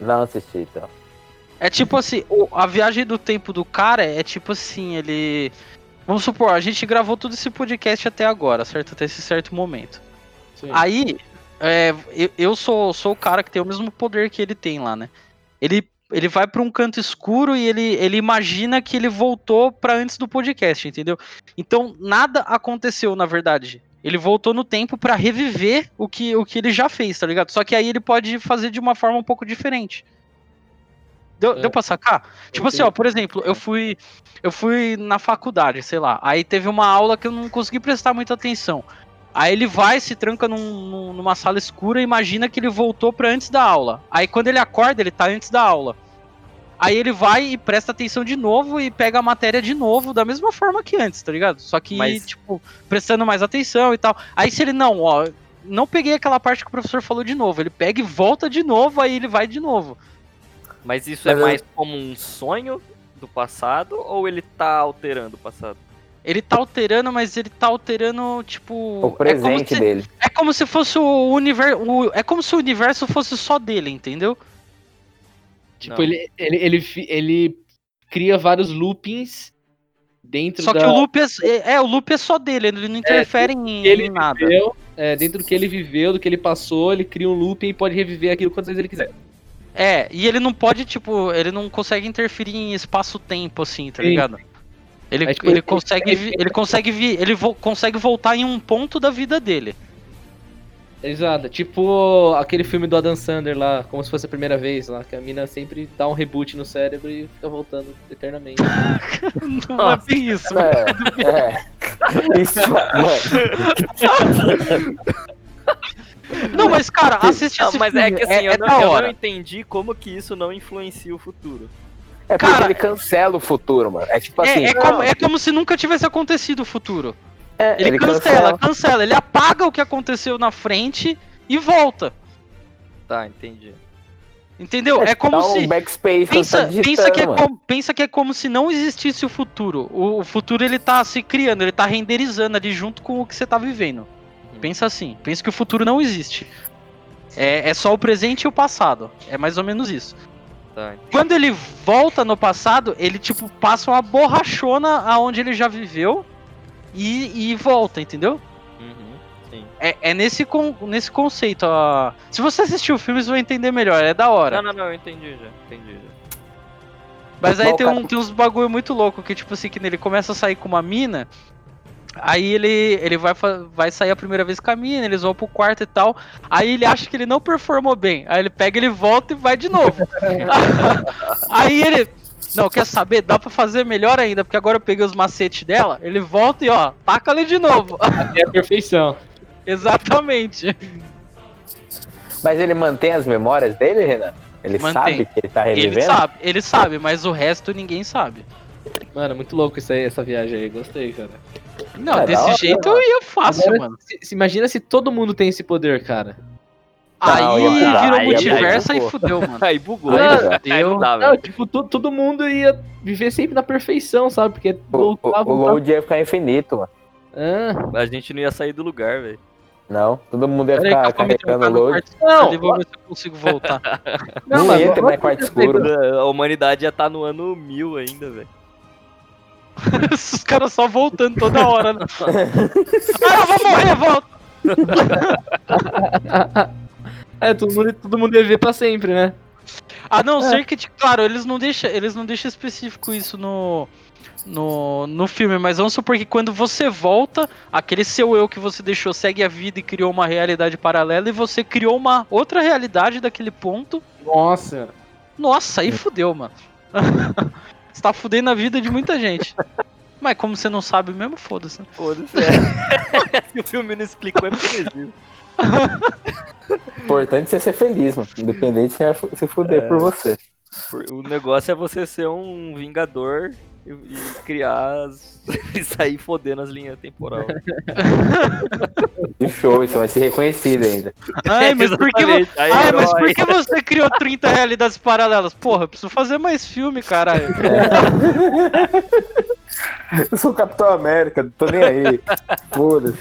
não assisti, então. É tipo assim, o- a viagem do tempo do cara é tipo assim, ele. Vamos supor, a gente gravou todo esse podcast até agora, certo? Até esse certo momento. Sim. Aí, é, eu, sou, sou o cara que tem o mesmo poder que ele tem lá, né? Ele, ele vai pra um canto escuro e ele, ele imagina que ele voltou pra antes do podcast, entendeu? Então, nada aconteceu, na verdade. Ele voltou no tempo pra reviver o que, o que ele já fez, tá ligado? Só que aí ele pode fazer de uma forma um pouco diferente. Deu, É. deu pra sacar? Tipo assim, ó, por exemplo, eu fui eu fui na faculdade, sei lá. Aí teve uma aula que eu não consegui prestar muita atenção. Aí ele vai, se tranca num- num- numa sala escura e imagina que ele voltou pra antes da aula. Aí quando ele acorda, ele tá antes da aula. Aí ele vai e presta atenção de novo e pega a matéria de novo, da mesma forma que antes, tá ligado? Só que, Mas- tipo, prestando mais atenção e tal. Aí se ele não, ó, não peguei aquela parte que o professor falou de novo, ele pega e volta de novo, aí ele vai de novo. Mas isso Mas é eu- mais como um sonho do passado ou ele tá alterando o passado? Ele tá alterando, mas ele tá alterando, tipo. O é como presente se- dele. É como se fosse o universo. É como se o universo fosse só dele, entendeu? Tipo, ele, ele, ele, ele cria vários loopings dentro Só da... que o loop é, é, o loop é só dele, ele não interfere em, ele em nada. viveu, é, dentro do que ele viveu, do que ele passou, ele cria um looping e pode reviver aquilo quantas vezes ele quiser. É, e ele não pode, tipo, ele não consegue interferir em espaço-tempo, assim, tá Sim. ligado? Ele, É, tipo, ele ele- consegue, vi- ele consegue vir, ele vo- consegue voltar em um ponto da vida dele. Exato. Tipo aquele filme do Adam Sandler lá, como se fosse a primeira vez lá, que a mina sempre dá um reboot no cérebro e fica voltando eternamente. Não é bem isso. É, é. Isso, mano. Não, mas cara, assiste Não, esse mas filme, é que assim, é, eu, é não, eu não entendi como que isso não influencia o futuro. É porque Cara, ele cancela o futuro, mano. É tipo assim. É, é, como, é como se nunca tivesse acontecido o futuro. é, Ele, cancela, cancela, ele apaga o que aconteceu na frente e volta. Tá, entendi. Entendeu? É, como dá se. Um backspace Pensa, pensa, que é como, pensa que é como se não existisse o futuro. O, o futuro ele tá se criando, ele tá renderizando ali junto com o que você tá vivendo. Uhum. Pensa assim, pensa que o futuro não existe. É, é só o presente e o passado. É mais ou menos isso. Tá. Quando ele volta no passado, ele tipo passa uma borrachona aonde ele já viveu e, e volta, entendeu? Uhum, sim. É, é nesse, con, nesse conceito. Ó. Se você assistir o filme, você vai entender melhor. É da hora. Não, não, não, eu entendi já. Entendi já. Mas aí tem, um, tem uns bagulho muito louco que, tipo assim, que ele começa a sair com uma mina. Aí ele, ele vai, vai sair a primeira vez com a mina, eles vão pro quarto e tal. Aí ele acha que ele não performou bem. Aí ele pega, ele volta e vai de novo. aí ele. Não, quer saber? Dá pra fazer melhor ainda, porque agora eu peguei os macetes dela. Ele volta e ó, taca ali de novo. Até a perfeição. Exatamente. Mas ele mantém as memórias dele, Renan? Ele Mantém. sabe que ele tá Ele revivendo? sabe, ele sabe, mas o resto ninguém sabe. Mano, muito louco isso aí, essa viagem aí. Gostei, cara. Não, É, desse hora, jeito mano. eu ia fácil, Agora, mano. se- se- imagina se todo mundo tem esse poder, cara. Não, Aí ia virou aí multiverso e pô. fudeu, mano. Aí bugou. Aí Aí, aí não dá, Não, tipo, to- todo mundo ia viver sempre na perfeição, sabe? Porque O, voltar, o, o load ia ficar infinito, mano. Ah, A gente não ia sair do lugar, velho. Não, todo mundo ia ficar eu um carregando o load. Não, ali, vou ver se eu consigo voltar. Não, mas ia ter não- mais quarto escuro. A humanidade ia estar no ano mil ainda, velho. Os caras só voltando toda hora, né? ah, eu vou morrer, volta! é, todo mundo, todo mundo ia viver pra sempre, né? A não ser que, claro, eles não deixam eles não deixam específico isso no, no, no filme, mas vamos supor que quando você volta, aquele seu eu que você deixou segue a vida e criou uma realidade paralela e você criou uma outra realidade daquele ponto. Nossa. Nossa, aí fudeu, mano. Você tá fudendo a vida de muita gente. Mas como você não sabe mesmo, foda-se. né? Foda-se. É. Se o filme não explicou, é porque. Importante é ser feliz, mano. Independente se se fuder por você. O negócio é você ser um vingador e, e criar as... e sair fodendo as linhas temporal. Que show, isso vai ser reconhecido ainda. Ai, mas por que, vo- Ai, mas herói. por que você criou 30 realidades paralelas? Porra, eu preciso fazer mais filme, caralho. Eu sou o Capitão América, não tô nem aí. Foda-se.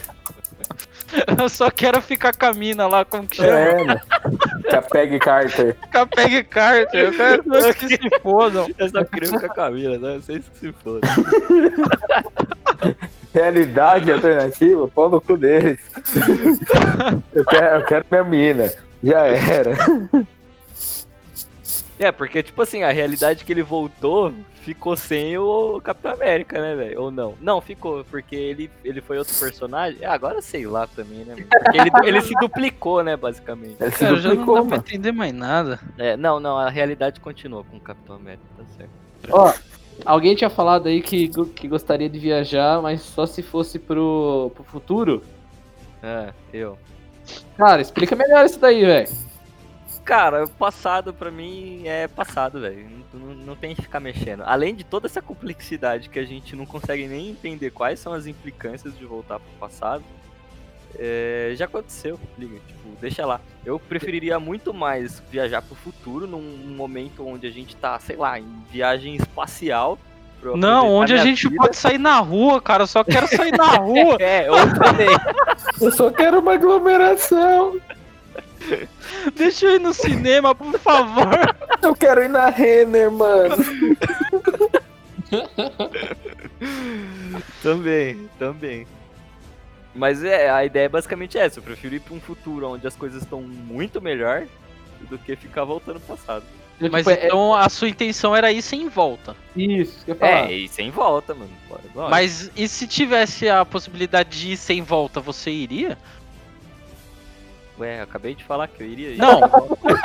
Eu só quero ficar com a mina lá, como que chama? É, mano. Com a Peggy Carter. Com a Peggy Carter. Eu quero que se fodam. Eu só queria ficar com a Camila, né? Vocês que se foda. Realidade alternativa, pau no cu deles. Eu quero, eu quero minha mina. Já era. É, porque, tipo assim, a realidade que ele voltou ficou sem o Capitão América, né, velho? Ou não? Não, ficou, porque ele, ele foi outro personagem. É, agora sei lá também, né? mano? Porque ele, ele se duplicou, né, basicamente. Ele se Cara, já não duplicou, dá pra mano. entender mais nada. É, não, não, a realidade continua com o Capitão América, tá certo. Ó, alguém tinha falado aí que, que gostaria de viajar, mas só se fosse pro, pro futuro. É, eu. Cara, explica melhor isso daí, velho. Cara, o passado pra mim é passado, velho. Não, não, tem que ficar mexendo. Além de toda essa complexidade que a gente não consegue nem entender quais são as implicâncias de voltar pro passado, é, já aconteceu, liga, tipo, deixa lá. Eu preferiria muito mais viajar pro futuro num, momento onde a gente tá, sei lá, em viagem espacial. eu Não, onde a gente vida. pode sair na rua, cara. Eu só quero sair na rua. É, ou também. Eu só quero uma aglomeração. Deixa eu ir no cinema, por favor. Eu quero ir na Renner, mano. Também, também. Mas é, a ideia é basicamente essa. Eu prefiro ir pra um futuro onde as coisas estão muito melhor do que ficar voltando pro passado. Eu, Mas tipo, é- então a sua intenção era ir sem volta. Isso, que eu ia falar. É, e sem volta, mano. Bora, bora. Mas e se tivesse a possibilidade de ir sem volta, você iria? Ué, eu acabei de falar que eu iria ir. Não,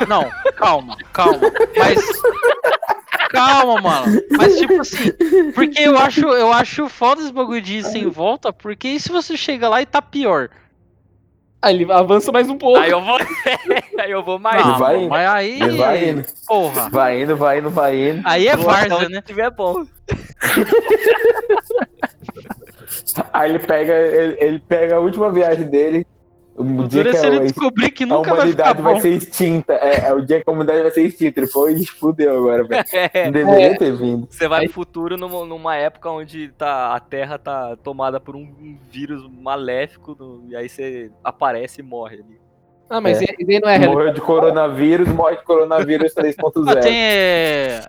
não, calma, calma. Mas. Calma, mano. Mas tipo assim, porque eu acho, eu acho foda esse bagulho de ir sem volta, porque e se você chega lá e tá pior? Aí ele avança mais um pouco. Aí eu vou. aí eu vou mais. Não, vai indo. mas aí. Ele vai indo. Porra. Vai indo, vai indo, vai indo. Aí é várzea, né? tiver bom. Aí ele pega, ele, ele pega a última viagem dele. O dia é que a, ele descobrir que a nunca vai ficar humanidade vai, bom. ser extinta. É, é o dia que a humanidade vai ser extinta. Ele foi e fudeu agora, velho. Não deveria ter vindo. Você vai pro futuro numa, numa época onde tá, a Terra tá tomada por um vírus maléfico, no- e aí você aparece e morre ali. Ah, mas É. é. daí não é realidade. Morreu de coronavírus, morre de coronavírus Ah, 3.0. tem. é,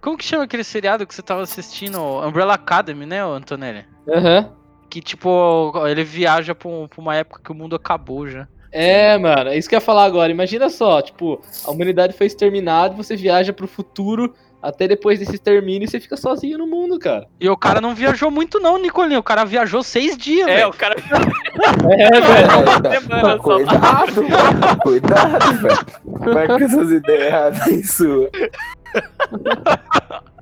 Como que chama aquele seriado que você tava assistindo? Umbrella Academy, né, Antonelli? Aham. Que tipo, ele viaja pra, um- pra uma época que o mundo acabou já. É, mano, é isso que eu ia falar agora. Imagina só, tipo, a humanidade foi exterminada, você viaja pro futuro, até depois desse extermínio você fica sozinho no mundo, cara. E o cara não viajou muito, não, Nicolinho. O cara viajou seis dias, É, velho. o cara É, velho. É, só. Cuidado, mano. Cuidado, velho. Vai com essas ideias erradas aí sua.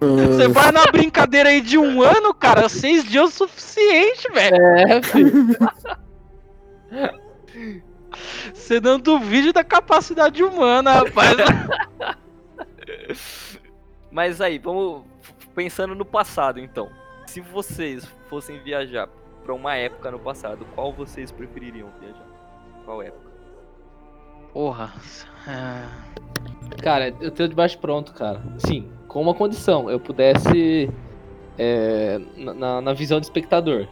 Você vai na brincadeira aí de um ano, cara. Seis dias é o suficiente, velho. É, filho. Você não duvide da capacidade humana, rapaz. Mas aí, vamos pensando no passado, então. Se vocês fossem viajar pra uma época no passado, qual vocês prefeririam viajar? Qual época? Porra. é, Cara, eu tenho de baixo pronto, cara. Sim, com uma condição. Eu pudesse. é, na- na, visão do espectador.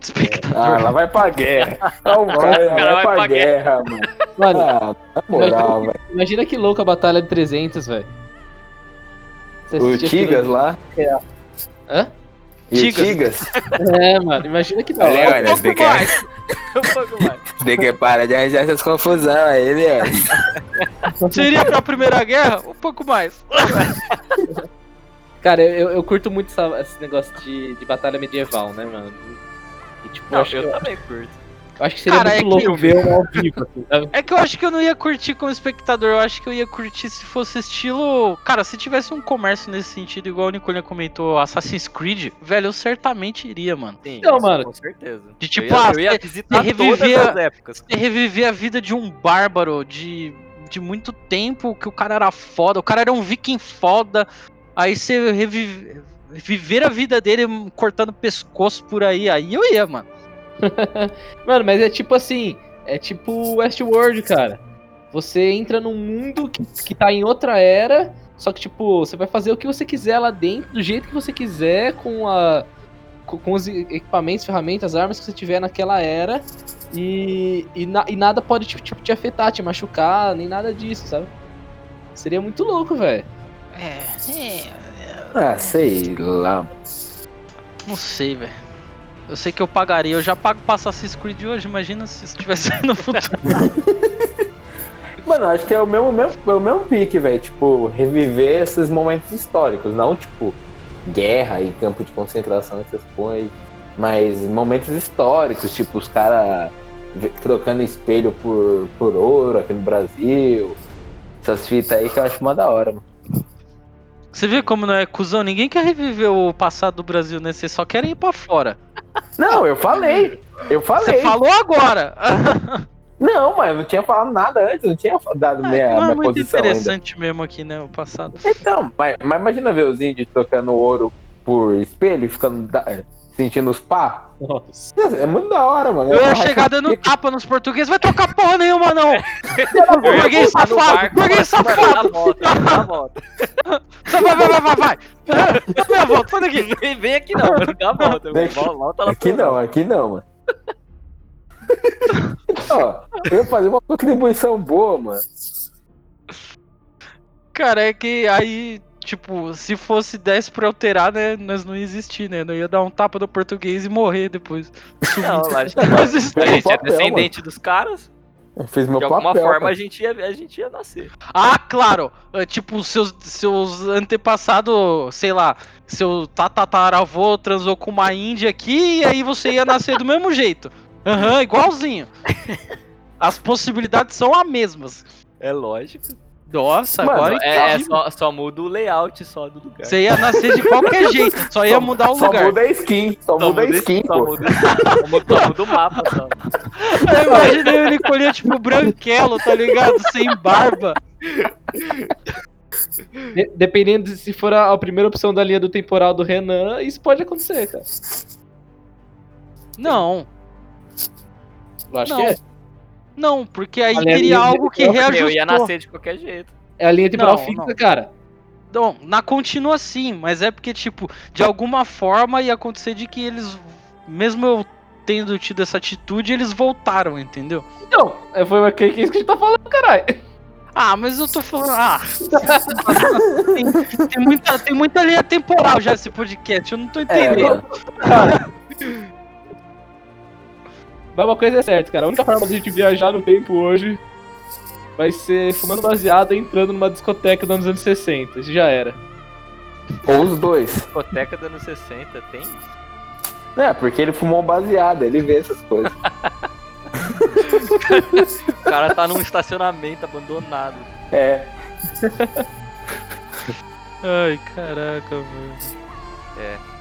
Espectador. Ah, lá vai pra guerra. Não vai, lá cara vai pra guerra, mano. Mano, Ah, moral, velho. imagina que louco a Batalha de 300, velho. O Tigas lá. Hã? E o Tigas. Tigas. É, mano, imagina que da hora. olha, um pouco mais. tem que parar de arranjar essas confusões aí, Leandro. Seria pra Primeira Guerra? Um pouco mais. Cara, eu, eu curto muito essa- esse negócio de, de batalha medieval, né, mano? E, tipo, eu, Não, acho, eu que, também curto. Eu acho que seria Cara, muito é que- louco ver um ao vivo, assim, sabe? É que eu acho que eu não ia curtir como espectador, eu acho que eu ia curtir se fosse estilo. Cara, se tivesse um comércio nesse sentido, igual o Nicolinha comentou, Assassin's Creed, velho, eu certamente iria, mano. Sim, Então, isso, mano, Com certeza. de tipo, eu ia, ah, eu ia visitar reviver todas a- as épocas. Você reviver a vida de um bárbaro de, de muito tempo, que o cara era foda, o cara era um viking foda, aí você revive, viver a vida dele cortando pescoço por aí, aí eu ia, mano. Mano, mas é tipo assim, é tipo Westworld, cara. Você entra num mundo que, que tá em outra era, só que, tipo, você vai fazer o que você quiser lá dentro, do jeito que você quiser, com a. Com, com os equipamentos, ferramentas, armas que você tiver naquela era. E, e, na- e nada pode tipo, tipo, te afetar, te machucar, nem nada disso, sabe? Seria muito louco, velho. É, é, Ah, sei lá. não sei, velho. Eu sei que eu pagaria, eu já pago pra Assassin's Creed hoje, imagina se estivesse no futuro. Mano, acho que é o mesmo, mesmo, é o mesmo pique, velho. Tipo, reviver esses momentos históricos. Não, tipo, guerra e campo de concentração, essas coisas. Mas momentos históricos, tipo, os caras trocando espelho por, por ouro aqui no Brasil. Essas fitas aí que eu acho uma da hora, mano. Você vê como não é cuzão? Ninguém quer reviver o passado do Brasil, né? Vocês só querem ir pra fora. Não, eu falei. Eu Você falei. falou agora. Não, mas eu não tinha falado nada antes, não tinha dado minha, não é minha muito posição ainda. interessante mesmo aqui, né? O passado. Então, mas, mas imagina ver os índios trocando ouro por espelho e ficando da- sentindo os pá. Nossa. É muito da hora, mano. Eu ia chegar dando que- tapa nos portugueses, vai tocar porra nenhuma, não! Burguês safado, burguês safado. Dá a volta, dá a volta. Só vai, vai, vai, vai, vai! Volta, sai daqui! Vem, vem aqui não, mano, dá a volta. Vem. Volta, Aqui não, aqui não, mano. Ó, eu ia fazer uma contribuição boa, mano. Cara, é que aí, tipo, se fosse 10 pra alterar, né? Nós não ia existir, né? Não ia dar um tapa no português e morrer depois. Não, lógico. A gente é descendente dos caras, Eu fiz meu de alguma papel. forma cara. a gente, ia, a gente ia nascer. Ah, claro! É, Tipo, seus, seus antepassados, sei lá, seu tataravô transou com uma índia aqui e aí você ia nascer do mesmo jeito. Aham, igualzinho. As possibilidades são as mesmas. É lógico. Nossa, Mano, agora É, é só, só muda o layout só do lugar. Você ia nascer de qualquer jeito, só ia mudar o Só lugar. muda a skin, só, muda a skin, só só muda, só muda o mapa só. Eu imaginei ele colher tipo branquelo, tá ligado? Sem barba. De- dependendo de se for a, a primeira opção da linha do temporal do Renan, isso pode acontecer, cara. Não, Eu acho Não. que é. Não, porque aí teria algo que reajustou. Eu ia nascer de qualquer jeito. É a linha temporal Não, fixa, não. cara. Não, na continua sim, mas é porque, tipo, de alguma forma ia acontecer de que eles, mesmo eu tendo tido essa atitude, eles voltaram, entendeu? Então, é, foi uma- que, que é isso que a gente tá falando, caralho. Ah, mas eu tô falando. Ah, tem, tem muita, tem muita linha temporal já esse podcast, eu não tô É, entendendo. Mas uma coisa é certa, cara. A única forma de a gente viajar no tempo hoje vai ser fumando baseado e entrando numa discoteca dos anos 60. Isso já era. Ou os dois. Discoteca dos anos 60 tem? É, porque ele fumou baseado, ele vê essas coisas. O cara tá num estacionamento abandonado. É. Ai, caraca, mano.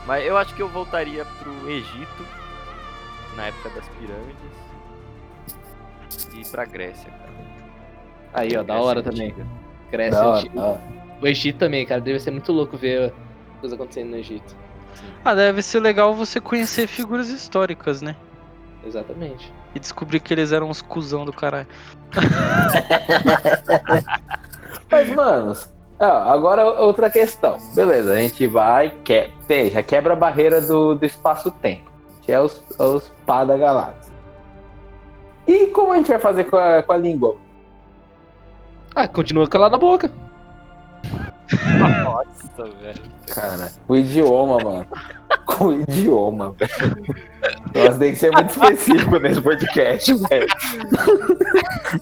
Mas eu acho que eu voltaria pro Egito, na época das pirâmides. E pra Grécia, cara. Aí, ó, da Grécia hora antiga. também. Cresce Da hora, antigo. da hora. O Egito também, cara. Deve ser muito louco ver coisa acontecendo no Egito. Ah, deve ser legal você conhecer figuras históricas, né? Exatamente. E descobrir que eles eram uns cuzão do caralho. Mas, manos, ó, agora outra questão. Beleza, a gente vai, que, já quebra a barreira do, do espaço-tempo, que é os, os pá da galáxia. E como a gente vai fazer com a, com a língua? Ah, continua calado a boca. Nossa, velho. Cara, o idioma, mano. Com o idioma, velho. Nós tem que ser muito específico nesse podcast, velho.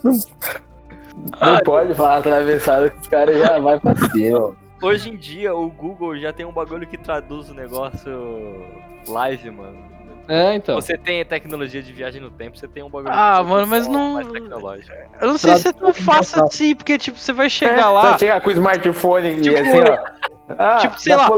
Não, não pode falar atravessado que os caras já vai pra cima. Hoje em dia, o Google já tem um bagulho que traduz o negócio live, mano. É, então. Você tem tecnologia de viagem no tempo, você tem um bagulho Ah, mano, mas não- mais tecnológico. Eu não sei se é tão fácil assim, porque, tipo, você vai chegar lá. Você chega com o smartphone e Tipo, assim, ó. Ah, tipo, sei lá. pra.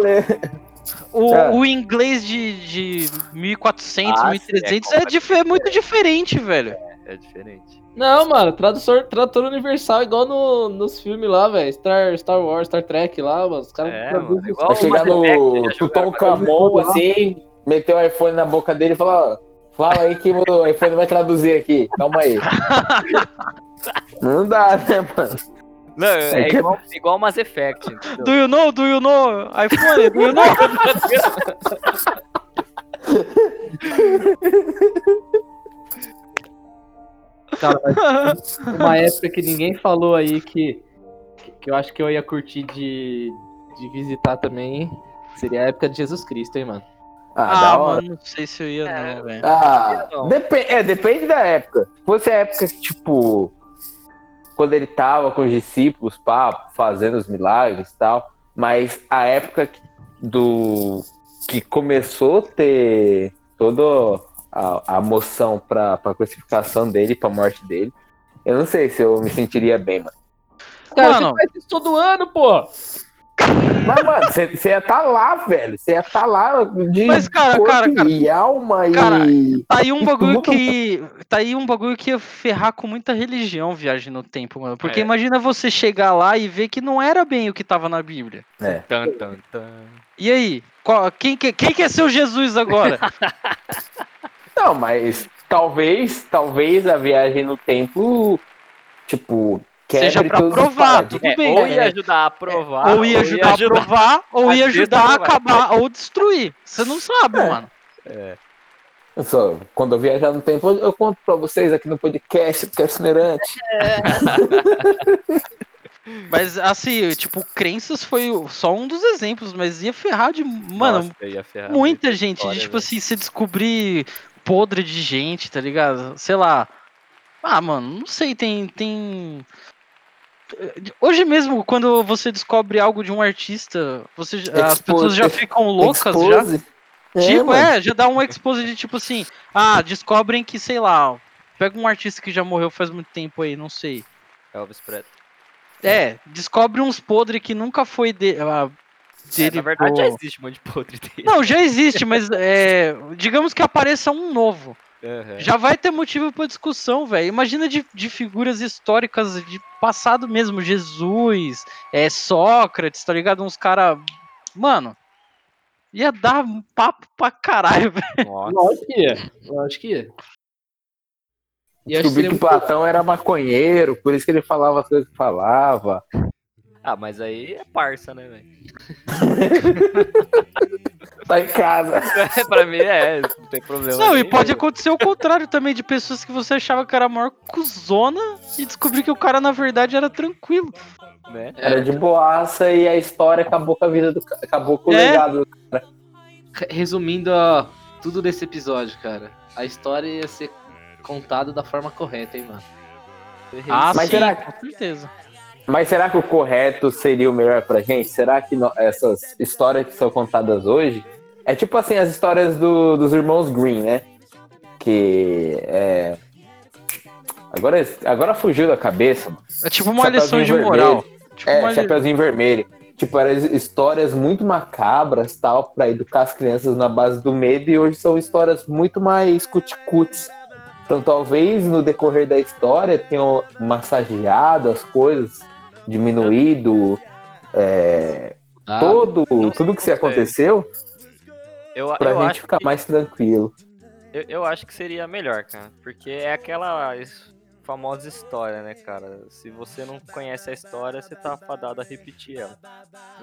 O, É. o inglês de, de 1400, Ah, 1300 sim, é, é dif- é muito diferente, velho. É diferente. Não, mano, tradutor, tradutor universal igual no, nos filmes lá, velho. Star, Star Wars, Star Trek lá, mano. Os caras É, traduzem mano, igual Vai chegar no jogaram Tutankamon assim, meter o iPhone na boca dele e falar, ó, fala aí que o iPhone vai traduzir aqui. Calma aí. Não dá, né, mano? Não, é, igual, igual Mass Effect. entendeu? Do you know? Do you know? iPhone, do you know? Cara, mas uma época que ninguém falou aí que, que eu acho que eu ia curtir de, de visitar também seria a época de Jesus Cristo, hein, mano. Ah, Ah, mano, não sei se eu ia É. não, velho. Ah, Não. depe- é, depende da época. Se fosse a época que, tipo, quando ele tava com os discípulos, pá, fazendo os milagres e tal, mas a época que- do que começou a ter toda a, a moção pra, pra crucificação dele, pra morte dele, eu não sei se eu me sentiria bem, mano. Cara, Mano. você faz isso todo ano, pô! Mas, mano, você ia estar lá, velho. Você ia estar lá de Mas, cara, corpo cara, cara. e alma Cara, e. Tá aí um bagulho que. Tá aí um bagulho que ia ferrar com muita religião viagem no tempo, mano. Porque É. imagina você chegar lá e ver que não era bem o que tava na Bíblia. É. Tan, tan, tan. E aí? Qual- quem, que, quem que é seu Jesus agora? Não, mas talvez, talvez a viagem no tempo, tipo, Seja os provar, tudo É, bem. ou né? ia ajudar a provar, ou ia ajudar a provar, ou ia ajudar a acabar, ou destruir. Você não sabe, É. mano. Eu só, quando eu viajar no tempo, eu, conto pra vocês aqui no podcast, podcast Nerante. Mas assim, tipo, crenças foi só um dos exemplos, mas ia ferrar de. Mano, Nossa, ia ferrar muita muita gente. história, de, tipo velho. assim, se descobrir podre de gente, tá ligado? Sei lá. Ah, mano, não sei, tem. tem... Hoje mesmo, quando você descobre algo de um artista, você, já- as pessoas já ficam loucas já. Expose. É, tipo, mano. é, já dá um expose de tipo assim, ah, descobrem que, sei lá, pega um artista que já morreu faz muito tempo aí, não sei. Elvis Presley. É, descobre uns podres que nunca foi de, ah, É, dele. na verdade, já pro- existe um monte de podre dele. Não, já existe, mas é, digamos que apareça um novo. Aham. Já vai ter motivo pra discussão, velho. Imagina de, de figuras históricas de passado mesmo, Jesus, é, Sócrates, tá ligado? Uns cara, mano, ia dar um papo pra caralho, velho. Lógico que ia. Lógico que ia. E eu acho que Descobri que Platão era maconheiro, por isso que ele falava as coisas que falava. Ah, mas aí é parça, né, velho? Tá em casa. pra mim é, não tem problema. Não, e pode acontecer o contrário também, de pessoas que você achava que era a maior cuzona e descobrir que o cara, na verdade, era tranquilo. Né? Era de boaça e a história acabou com a vida do ca- acabou com o É. legado. Resumindo ó, tudo desse episódio, cara. A história ia ser contada da forma correta, hein, mano. Ah, Mas sim, será- com certeza. Mas será que o correto seria o melhor pra gente? Será que no- essas histórias que são contadas hoje é tipo assim as histórias do- dos irmãos Green, né? Que é agora agora fugiu da cabeça. É tipo uma lição de vermelho. moral. Tipo É, uma Chapeuzinho Vermelho. Tipo, eram histórias muito macabras, tal, pra educar as crianças na base do medo, e hoje são histórias muito mais cuticutes. Então, talvez no decorrer da história tenham massageado as coisas, diminuído é, Ah, todo, tudo que se sei. aconteceu Eu, pra eu gente acho ficar que, mais tranquilo. eu, eu acho que seria melhor, cara. Porque é aquela famosa história, né, cara? Se você não conhece a história, você tá fadado a repetir ela.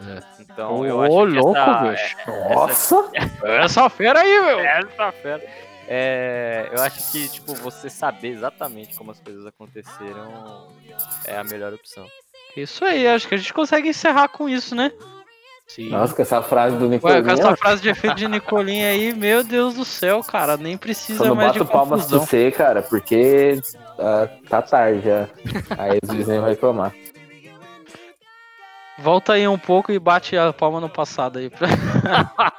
É. Então, Ô, eu acho que louco, essa, bicho. Nossa! Essa fera aí, meu. essa fera. É, eu acho que, tipo, você saber exatamente como as coisas aconteceram é a melhor opção. Isso aí, acho que a gente consegue encerrar com isso, né? Sim. Nossa, com essa frase do Ué, Nicolinha, com essa frase de efeito de Nicolinha aí, meu Deus do céu, cara, nem só precisa não mais de bato palmas pra você, cara, porque ah, tá tarde já. Aí vizinhos vão reclamar. Volta aí um pouco e bate a palma no passado aí.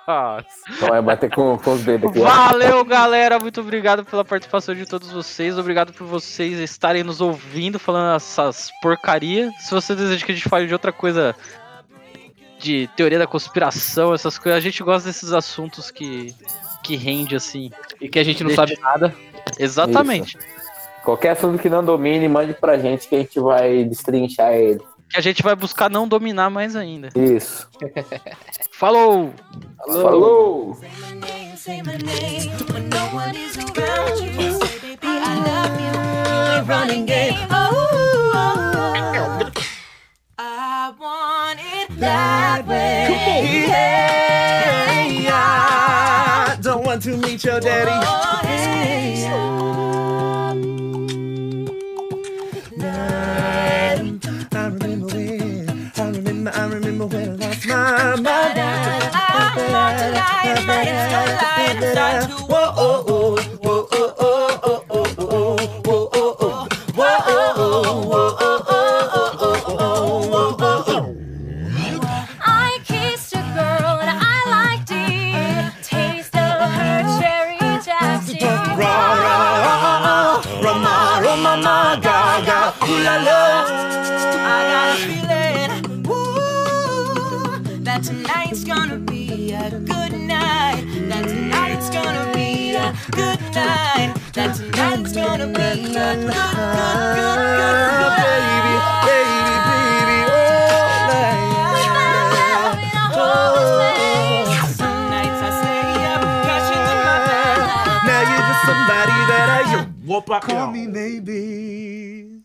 Então vai bater com, com os dedos aqui. Valeu, galera. Muito obrigado pela participação de todos vocês. Obrigado por vocês estarem nos ouvindo, falando essas porcaria. Se você deseja que a gente fale de outra coisa, de teoria da conspiração, essas coisas, a gente gosta desses assuntos que, que rende assim. E que a gente não Deixa- sabe nada. Exatamente. Qualquer assunto que não domine, mande pra gente que a gente vai destrinchar ele. Que a gente vai buscar não dominar mais ainda. Isso. Falou! Falou! Falou. Hey, I don't want to meet your daddy. Hey, I remember, I remember when I lost my mind. I want to lie and lie and still lie and start to Whoa, oh, oh, whoa, oh, oh, oh, oh, oh, oh, whoa, oh, oh, whoa, oh, oh, whoa, oh, oh, oh, oh, oh, oh, oh, oh. I kissed a girl and I liked it. Taste of her cherry chapstick. Ra, ra, ra, ra, ra, a good night. That tonight's gonna be a good night. That tonight's gonna be a good, good, good, good, good baby, baby, baby, oh, night. Oh, oh. Some nights I stay up, passions in my mind. Now you're just somebody that I you whoop up. Call me maybe.